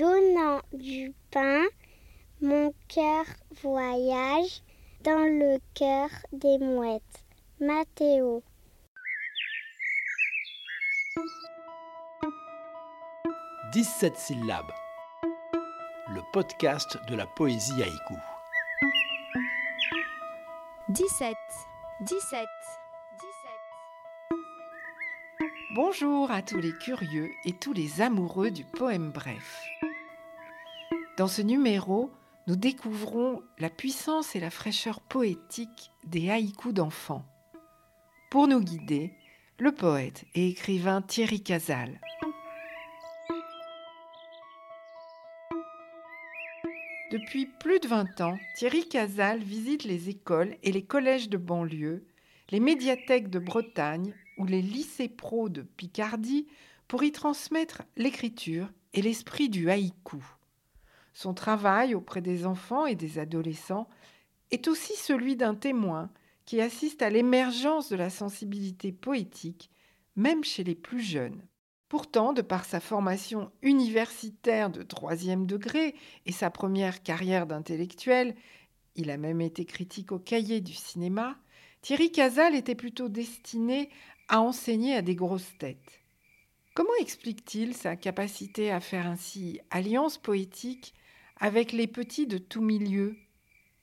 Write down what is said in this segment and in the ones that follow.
donnant du pain, mon cœur voyage dans le cœur des mouettes. Mathéo. « 17 syllabes. Le podcast de la poésie haïku. 17. 17. Bonjour à tous les curieux et tous les amoureux du poème bref. Dans ce numéro, nous découvrons la puissance et la fraîcheur poétique des haïkus d'enfants. Pour nous guider, le poète et écrivain Thierry Casal. Depuis plus de 20 ans, Thierry Casal visite les écoles et les collèges de banlieue, les médiathèques de Bretagne ou les lycées pro de Picardie pour y transmettre l'écriture et l'esprit du haïku. Son travail auprès des enfants et des adolescents est aussi celui d'un témoin qui assiste à l'émergence de la sensibilité poétique, même chez les plus jeunes. Pourtant, de par sa formation universitaire de troisième degré et sa première carrière d'intellectuel, il a même été critique au cahier du cinéma, Thierry Casal était plutôt destiné à enseigner à des grosses têtes. Comment explique-t-il sa capacité à faire ainsi alliance poétique avec les petits de tout milieu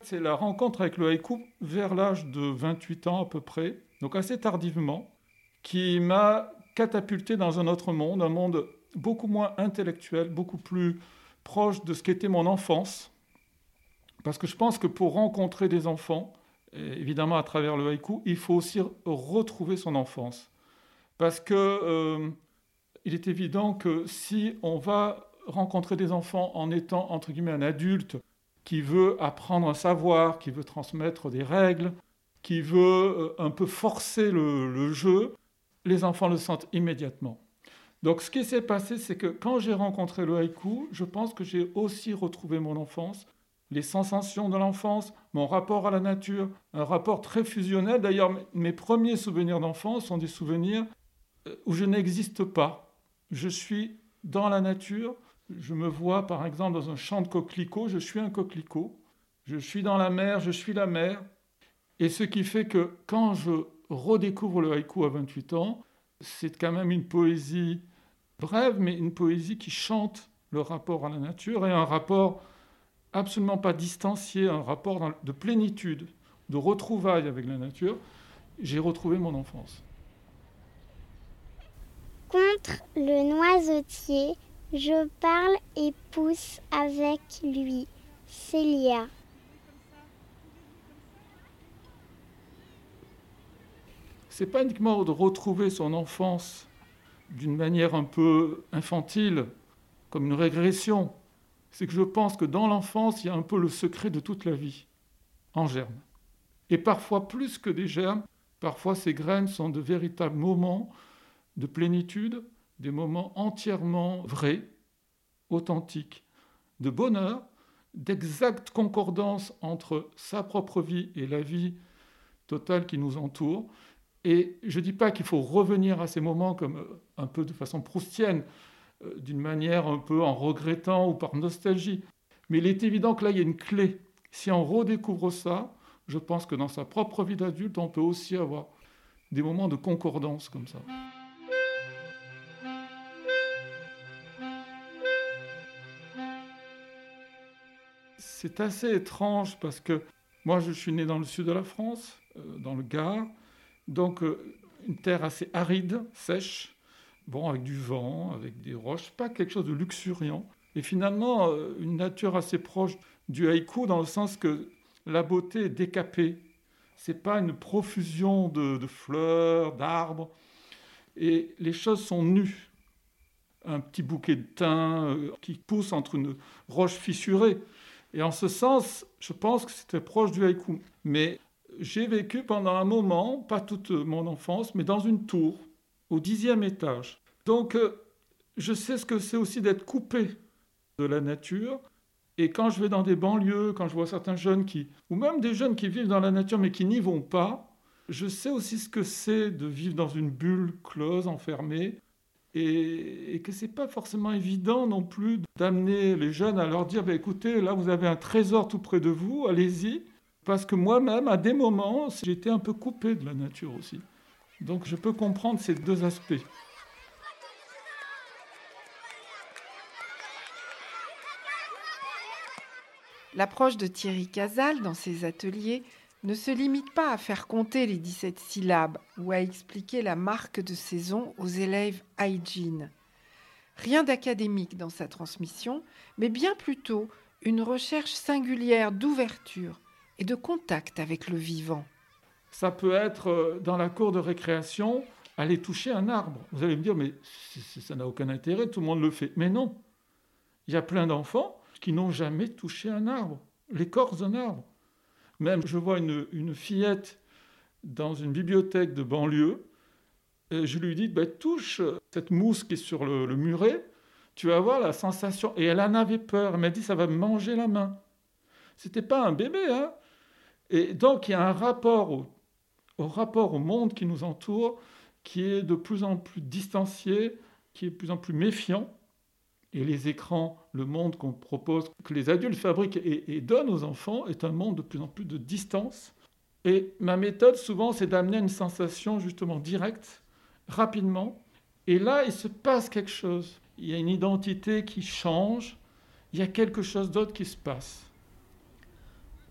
C'est la rencontre avec le haïku vers l'âge de 28 ans à peu près, donc assez tardivement, qui m'a catapulté dans un autre monde, un monde beaucoup moins intellectuel, beaucoup plus proche de ce qu'était mon enfance. Parce que je pense que pour rencontrer des enfants, évidemment à travers le haïku, il faut aussi retrouver son enfance. Parce que euh, il est évident que si on va rencontrer des enfants en étant entre guillemets un adulte qui veut apprendre un savoir, qui veut transmettre des règles, qui veut euh, un peu forcer le, le jeu, les enfants le sentent immédiatement. Donc ce qui s'est passé, c'est que quand j'ai rencontré le haïku, je pense que j'ai aussi retrouvé mon enfance les sensations de l'enfance, mon rapport à la nature, un rapport très fusionnel. D'ailleurs, mes premiers souvenirs d'enfance sont des souvenirs euh, où je n'existe pas. Je suis dans la nature, je me vois par exemple dans un champ de coquelicots, je suis un coquelicot, je suis dans la mer, je suis la mer. Et ce qui fait que quand je redécouvre le haïku à 28 ans, c'est quand même une poésie brève, mais une poésie qui chante le rapport à la nature et un rapport absolument pas distancié, un rapport de plénitude, de retrouvailles avec la nature, j'ai retrouvé mon enfance. Contre le noisetier, je parle et pousse avec lui. Célia. C'est pas uniquement de retrouver son enfance d'une manière un peu infantile, comme une régression, c'est que je pense que dans l'enfance, il y a un peu le secret de toute la vie, en germe. Et parfois, plus que des germes, parfois ces graines sont de véritables moments de plénitude, des moments entièrement vrais, authentiques, de bonheur, d'exacte concordance entre sa propre vie et la vie totale qui nous entoure. Et je ne dis pas qu'il faut revenir à ces moments comme euh, un peu de façon proustienne, euh, d'une manière un peu en regrettant ou par nostalgie. Mais il est évident que là, il y a une clé. Si on redécouvre ça, je pense que dans sa propre vie d'adulte, on peut aussi avoir des moments de concordance comme ça. C'est assez étrange parce que moi, je suis né dans le sud de la France, euh, dans le Gard, donc euh, une terre assez aride, sèche, bon, avec du vent, avec des roches, pas quelque chose de luxuriant. Et finalement, euh, une nature assez proche du haïku dans le sens que la beauté est décapée. C'est pas une profusion de, fleurs, d'arbres. Et les choses sont nues. Un petit bouquet de thym qui pousse entre une roche fissurée. Et en ce sens, je pense que c'était proche du haïku. Mais j'ai vécu pendant un moment, pas toute mon enfance, mais dans une tour au dixième étage. Donc, euh, je sais ce que c'est aussi d'être coupé de la nature. Et quand je vais dans des banlieues, quand je vois certains jeunes qui, ou même des jeunes qui vivent dans la nature mais qui n'y vont pas, je sais aussi ce que c'est de vivre dans une bulle close, enfermée. Et, que ce n'est pas forcément évident non plus d'amener les jeunes à leur dire bah, écoutez, là vous avez un trésor tout près de vous, allez-y. Parce que moi-même, à des moments, j'étais un peu coupé de la nature aussi. Donc je peux comprendre ces deux aspects. L'approche de Thierry Casal dans ses ateliers ne se limite pas à faire compter les 17 syllabes ou à expliquer la marque de saison aux élèves hygiene. Rien d'académique dans sa transmission, mais bien plutôt une recherche singulière d'ouverture et de contact avec le vivant. Ça peut être euh, dans la cour de récréation, aller toucher un arbre. Vous allez me dire, mais ça n'a aucun intérêt, tout le monde le fait. Mais non, il y a plein d'enfants qui n'ont jamais touché un arbre, l'écorce d'un arbre. Même, je vois une, fillette dans une bibliothèque de banlieue, je lui dis, bah, touche cette mousse qui est sur le, muret, tu vas voir la sensation. Et elle en avait peur, elle m'a dit, ça va manger la main. C'était pas un bébé, hein. Et donc, il y a un rapport au monde qui nous entoure qui est de plus en plus distancié, qui est de plus en plus méfiant. Et les écrans, le monde qu'on propose, que les adultes fabriquent et, donnent aux enfants, est un monde de plus en plus de distance. Et ma méthode, souvent, c'est d'amener une sensation justement directe, rapidement. Et là, il se passe quelque chose. Il y a une identité qui change. Il y a quelque chose d'autre qui se passe.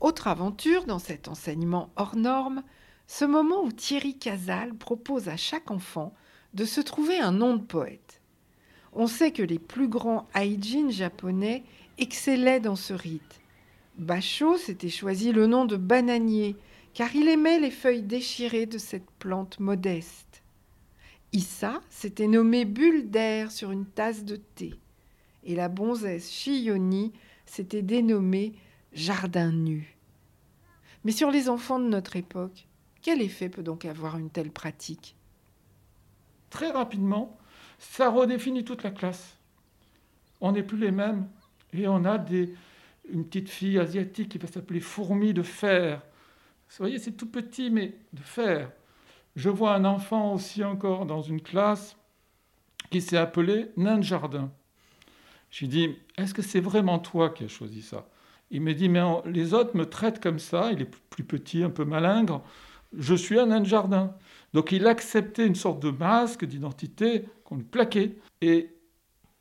Autre aventure dans cet enseignement hors norme, ce moment où Thierry Casal propose à chaque enfant de se trouver un nom de poète. On sait que les plus grands haijin japonais excellaient dans ce rite. Basho s'était choisi le nom de bananier, car il aimait les feuilles déchirées de cette plante modeste. Issa s'était nommé bulle d'air sur une tasse de thé, et la bonzesse Shiyoni s'était dénommée jardin nu. Mais sur les enfants de notre époque, quel effet peut donc avoir une telle pratique? Très rapidement, ça redéfinit toute la classe. On n'est plus les mêmes. Et on a une petite fille asiatique qui va s'appeler Fourmi de fer. Vous voyez, c'est tout petit, mais de fer. Je vois un enfant aussi encore dans une classe qui s'est appelé Nain de Jardin. J'ai dit, est-ce que c'est vraiment toi qui as choisi ça? Il me dit, mais les autres me traitent comme ça, il est plus petit, un peu malingre, je suis un nain de jardin. Donc il acceptait une sorte de masque d'identité qu'on lui plaquait. Et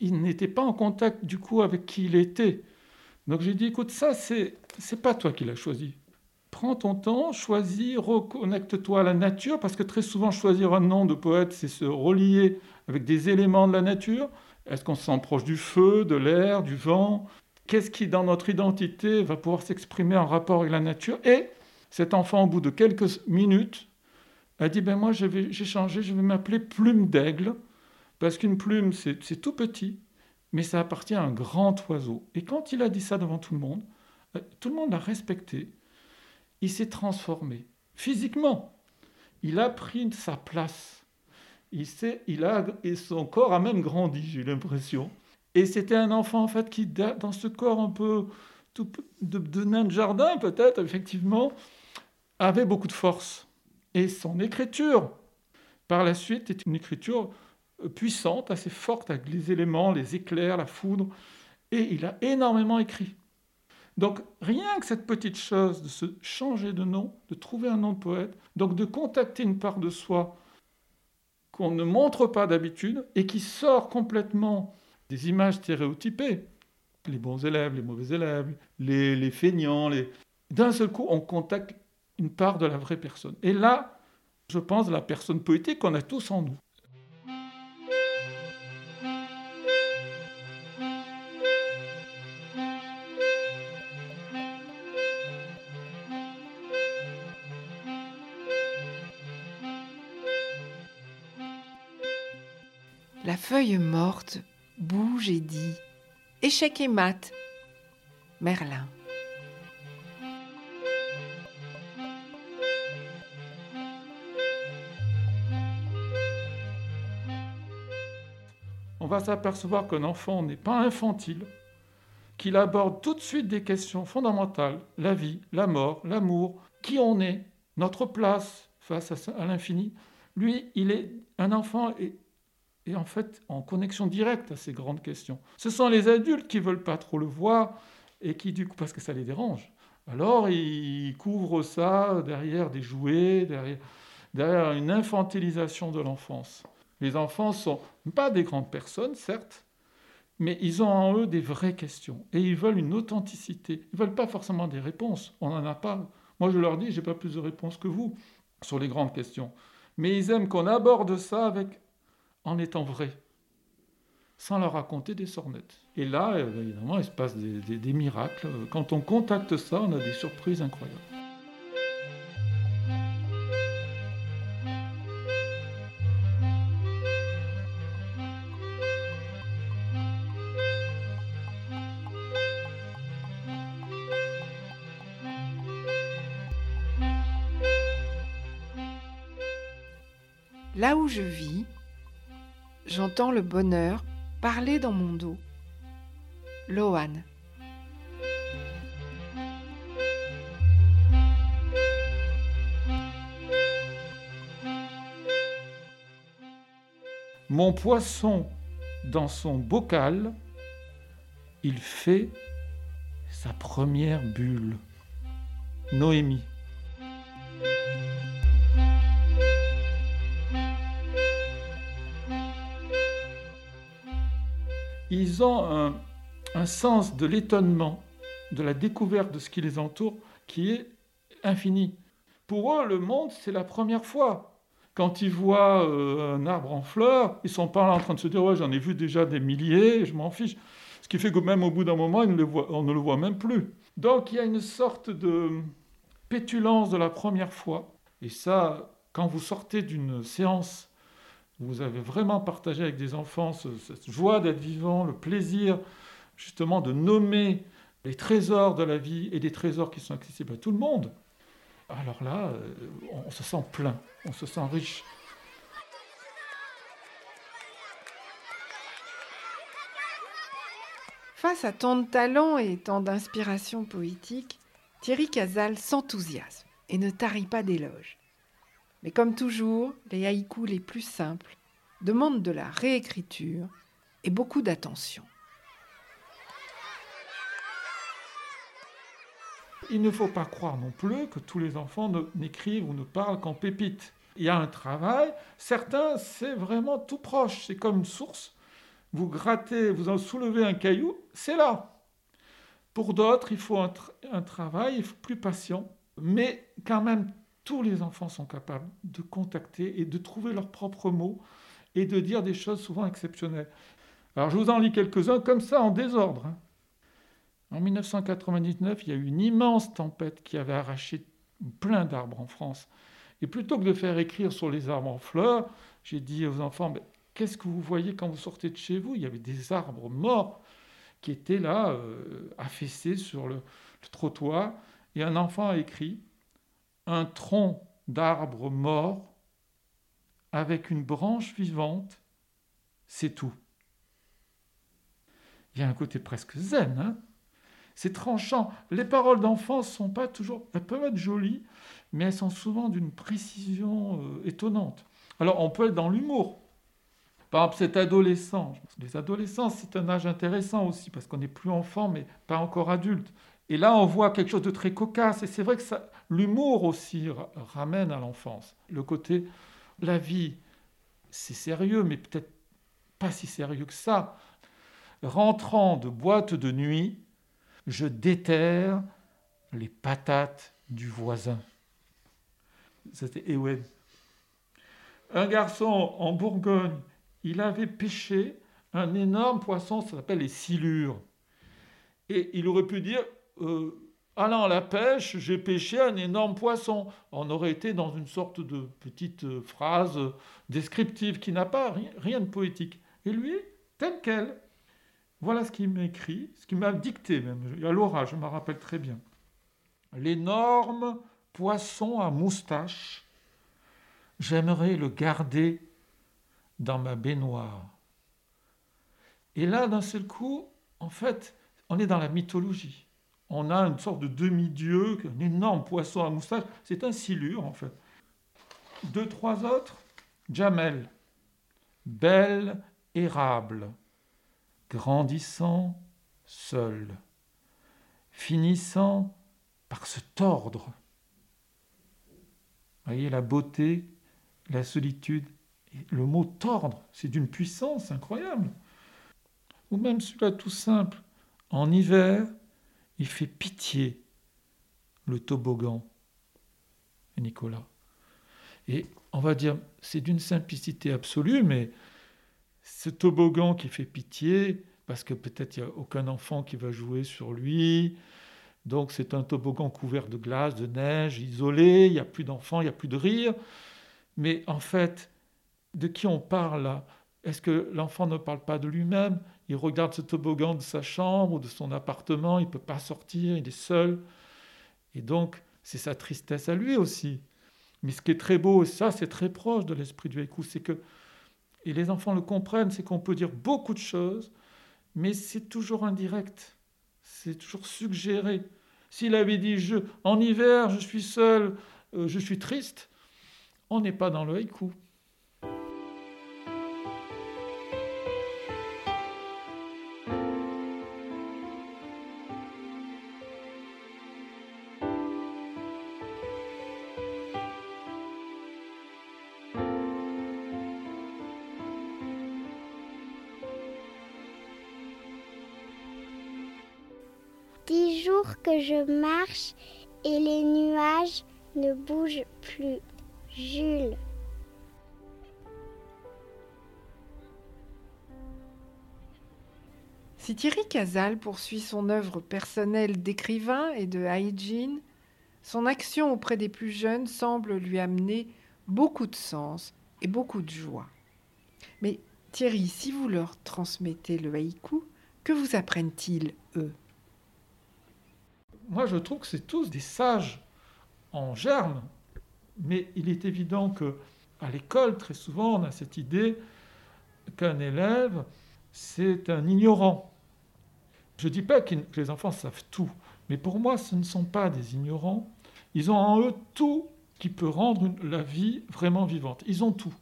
il n'était pas en contact du coup avec qui il était. Donc j'ai dit, écoute, ça, c'est, c'est pas toi qui l'as choisi. Prends ton temps, choisis, reconnecte-toi à la nature, parce que très souvent, choisir un nom de poète, c'est se relier avec des éléments de la nature. Est-ce qu'on se sent proche du feu, de l'air, du vent? Qu'est-ce qui, dans notre identité, va pouvoir s'exprimer en rapport avec la nature? Et cet enfant, au bout de quelques minutes, a dit, ben moi, j'ai changé, je vais m'appeler plume d'aigle. Parce qu'une plume, c'est tout petit, mais ça appartient à un grand oiseau. Et quand il a dit ça devant tout le monde, euh, tout le monde l'a respecté. Il s'est transformé physiquement. Il a pris sa place. Il, il a, et son corps a même grandi, j'ai l'impression. Et c'était un enfant, en fait, qui, dans ce corps un peu de nain de jardin, peut-être, effectivement, avait beaucoup de force. Et son écriture, par la suite, est une écriture puissante, assez forte, avec les éléments, les éclairs, la foudre, et il a énormément écrit. Donc rien que cette petite chose de se changer de nom, de trouver un nom de poète, donc de contacter une part de soi qu'on ne montre pas d'habitude et qui sort complètement des images stéréotypées, les bons élèves, les mauvais élèves, les, les feignants, d'un seul coup on contacte une part de la vraie personne. Et là, je pense, la personne poétique qu'on a tous en nous. La feuille morte bouge et dit Échec et mat. Merlin. On va s'apercevoir qu'un enfant n'est pas infantile, qu'il aborde tout de suite des questions fondamentales, la vie, la mort, l'amour, qui on est, notre place face à l'infini. Lui, il est un enfant et en fait en connexion directe à ces grandes questions. Ce sont les adultes qui veulent pas trop le voir et qui, du coup, parce que ça les dérange, alors ils couvrent ça derrière des jouets, derrière une infantilisation de l'enfance. Les enfants sont pas des grandes personnes, certes, mais ils ont en eux des vraies questions et ils veulent une authenticité. Ils veulent pas forcément des réponses. On n'en a pas. Moi, je leur dis, j'ai pas plus de réponses que vous sur les grandes questions. Mais ils aiment qu'on aborde ça avec en étant vrai, sans leur raconter des sornettes. Et là, évidemment, il se passe des miracles. Quand on contacte ça, on a des surprises incroyables. Là où je vis, j'entends le bonheur parler dans mon dos. Loan. Mon poisson, dans son bocal, il fait sa première bulle. Noémie. Ils ont un, sens de l'étonnement, de la découverte de ce qui les entoure, qui est infini. Pour eux, le monde, c'est la première fois. Quand ils voient euh, un arbre en fleurs, ils sont pas là en train de se dire ouais j'en ai vu déjà des milliers, je m'en fiche. Ce qui fait que même au bout d'un moment, on ne le voit même plus. Donc il y a une sorte de pétulance de la première fois. Et ça, quand vous sortez d'une séance, vous avez vraiment partagé avec des enfants ce- cette joie d'être vivant, le plaisir justement de nommer les trésors de la vie et des trésors qui sont accessibles à tout le monde. Alors là, euh, on se sent plein, on se sent riche. Face à tant de talent et tant d'inspiration poétique, Thierry Casal s'enthousiasme et ne tarit pas d'éloges. Mais comme toujours, les haïkus les plus simples demandent de la réécriture et beaucoup d'attention. Il ne faut pas croire non plus que tous les enfants n'écrivent ou ne parlent qu'en pépites. Il y a un travail, certains, c'est vraiment tout proche, c'est comme une source. Vous grattez, vous en soulevez un caillou, c'est là. Pour d'autres, il faut un, tra- un travail plus patient, mais quand même, tous les enfants sont capables de contacter et de trouver leurs propres mots et de dire des choses souvent exceptionnelles. Alors, je vous en lis quelques-uns comme ça, en désordre. hein. En 1999, il y a eu une immense tempête qui avait arraché plein d'arbres en France. Et plutôt que de faire écrire sur les arbres en fleurs, j'ai dit aux enfants, Mais qu'est-ce que vous voyez quand vous sortez de chez vous? Il y avait des arbres morts qui étaient là, euh, affaissés sur le, le trottoir. Et un enfant a écrit, un tronc d'arbre mort avec une branche vivante, c'est tout. Il y a un côté presque zen, hein c'est tranchant. Les paroles d'enfants sont pas toujours. Elles peuvent être jolies, mais elles sont souvent d'une précision euh, étonnante. Alors, on peut être dans l'humour. Par exemple, cet adolescent. Les adolescents, c'est un âge intéressant aussi, parce qu'on n'est plus enfant, mais pas encore adulte. Et là, on voit quelque chose de très cocasse. Et c'est vrai que ça, l'humour aussi ra- ramène à l'enfance. Le côté, la vie, c'est sérieux, mais peut-être pas si sérieux que ça. Rentrant de boîte de nuit, je déterre les patates du voisin. C'était Ewen. Un garçon en Bourgogne, il avait pêché un énorme poisson, ça s'appelle les silures. Et il aurait pu dire, euh, allant à la pêche, j'ai pêché un énorme poisson. On aurait été dans une sorte de petite euh, phrase descriptive qui n'a pas rien, de poétique. Et lui, tel quel, voilà ce qu'il m'a écrit, ce qu'il m'a dicté même, à l'orage, je me rappelle très bien. L'énorme poisson à moustache, j'aimerais le garder dans ma baignoire. Et là, d'un seul coup, en fait, on est dans la mythologie. On a une sorte de demi-dieu, un énorme poisson à moustache, c'est un silure en fait. Deux, trois autres, Jamel, belle érable, grandissant seul, finissant par se tordre. Voyez la beauté, la solitude. Le mot tordre, c'est d'une puissance incroyable. Ou même celui-là tout simple. En hiver, il fait pitié, le toboggan. Nicolas. Et on va dire, c'est d'une simplicité absolue, mais ce toboggan qui fait pitié, parce que peut-être il n'y a aucun enfant qui va jouer sur lui, donc c'est un toboggan couvert de glace, de neige, isolé, il n'y a plus d'enfants, il n'y a plus de rire. Mais en fait, de qui on parle là? Est-ce que l'enfant ne parle pas de lui-même? Il regarde ce toboggan de sa chambre ou de son appartement, il ne peut pas sortir, il est seul. Et donc, c'est sa tristesse à lui aussi. Mais ce qui est très beau, et ça c'est très proche de l'esprit du haïku, c'est que, et les enfants le comprennent, c'est qu'on peut dire beaucoup de choses, mais c'est toujours indirect, c'est toujours suggéré. S'il avait dit en hiver, je suis seul, euh, je suis triste, on n'est pas dans le haïku. Je marche et les nuages ne bougent plus. Jules. Si Thierry Casal poursuit son œuvre personnelle d'écrivain et de hygiene, son action auprès des plus jeunes semble lui amener beaucoup de sens et beaucoup de joie. Mais Thierry, si vous leur transmettez le haïku, que vous apprennent-ils, eux? Moi, je trouve que c'est tous des sages en germe, mais il est évident que à l'école, très souvent, on a cette idée qu'un élève, c'est un ignorant. Je ne dis pas que les enfants savent tout, mais pour moi, ce ne sont pas des ignorants. Ils ont en eux tout qui peut rendre la vie vraiment vivante. Ils ont tout.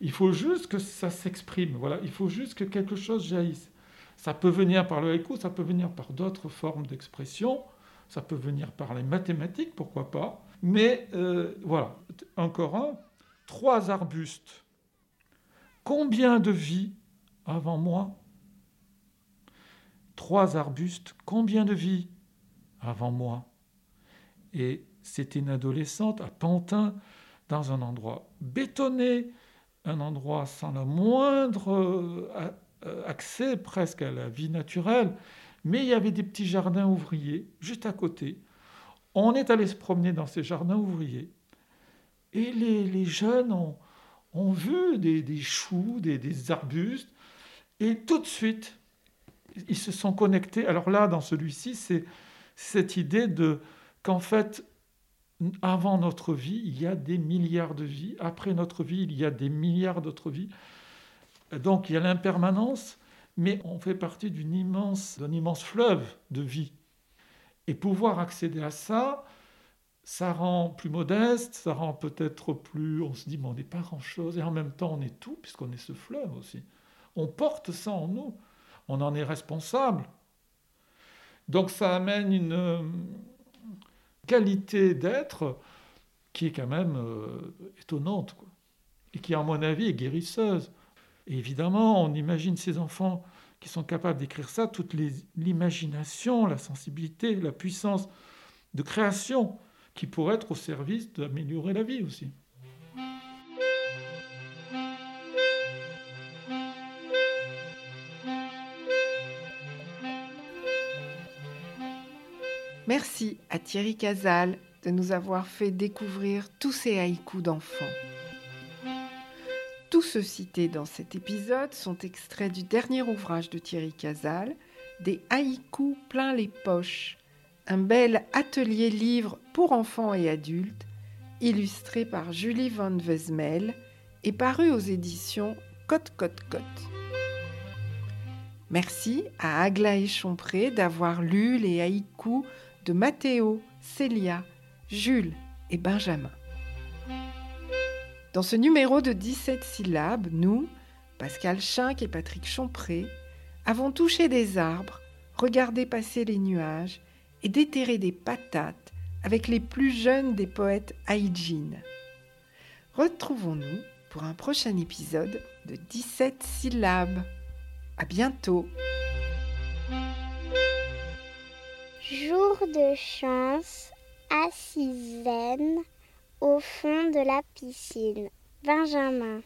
Il faut juste que ça s'exprime. Voilà, il faut juste que quelque chose jaillisse. Ça peut venir par le haïku, ça peut venir par d'autres formes d'expression, ça peut venir par les mathématiques, pourquoi pas. Mais euh, voilà, encore un. Trois arbustes. Combien de vies avant moi? Trois arbustes. Combien de vies avant moi? Et c'était une adolescente à Pantin, dans un endroit bétonné, un endroit sans le moindre euh, accès presque à la vie naturelle, mais il y avait des petits jardins ouvriers juste à côté. On est allé se promener dans ces jardins ouvriers et les, jeunes ont, vu des, choux, des, des, arbustes, et tout de suite, ils se sont connectés. Alors là, dans celui-ci, c'est cette idée de qu'en fait, avant notre vie, il y a des milliards de vies. Après notre vie, il y a des milliards d'autres vies. Donc il y a l'impermanence, mais on fait partie d'une immense, d'un immense fleuve de vie. Et pouvoir accéder à ça, ça rend plus modeste, ça rend peut-être plus... On se dit, mais on n'est pas grand-chose, et en même temps on est tout, puisqu'on est ce fleuve aussi. On porte ça en nous, on en est responsable. Donc ça amène une euh, qualité d'être qui est quand même euh, étonnante, quoi. et qui, à mon avis, est guérisseuse. Évidemment, on imagine ces enfants qui sont capables d'écrire ça, toute l'imagination, la sensibilité, la puissance de création qui pourrait être au service d'améliorer la vie aussi. Merci à Thierry Casal de nous avoir fait découvrir tous ces haïkus d'enfants. Tous ceux cités dans cet épisode sont extraits du dernier ouvrage de Thierry Casal, Des haïkus plein les poches, un bel atelier livre pour enfants et adultes, illustré par Julie Van Vesmel et paru aux éditions Cote Cote Cote. Merci à Aglaé Chompré d'avoir lu les haïkus de Mathéo, Célia, Jules et Benjamin. Dans ce numéro de 17 syllabes, nous, Pascal Chinck et Patrick Chompré, avons touché des arbres, regardé passer les nuages et déterré des patates avec les plus jeunes des poètes haïdjines. Retrouvons-nous pour un prochain épisode de 17 syllabes. À bientôt! Jour de chance, assise zen au fond de la piscine. Benjamin.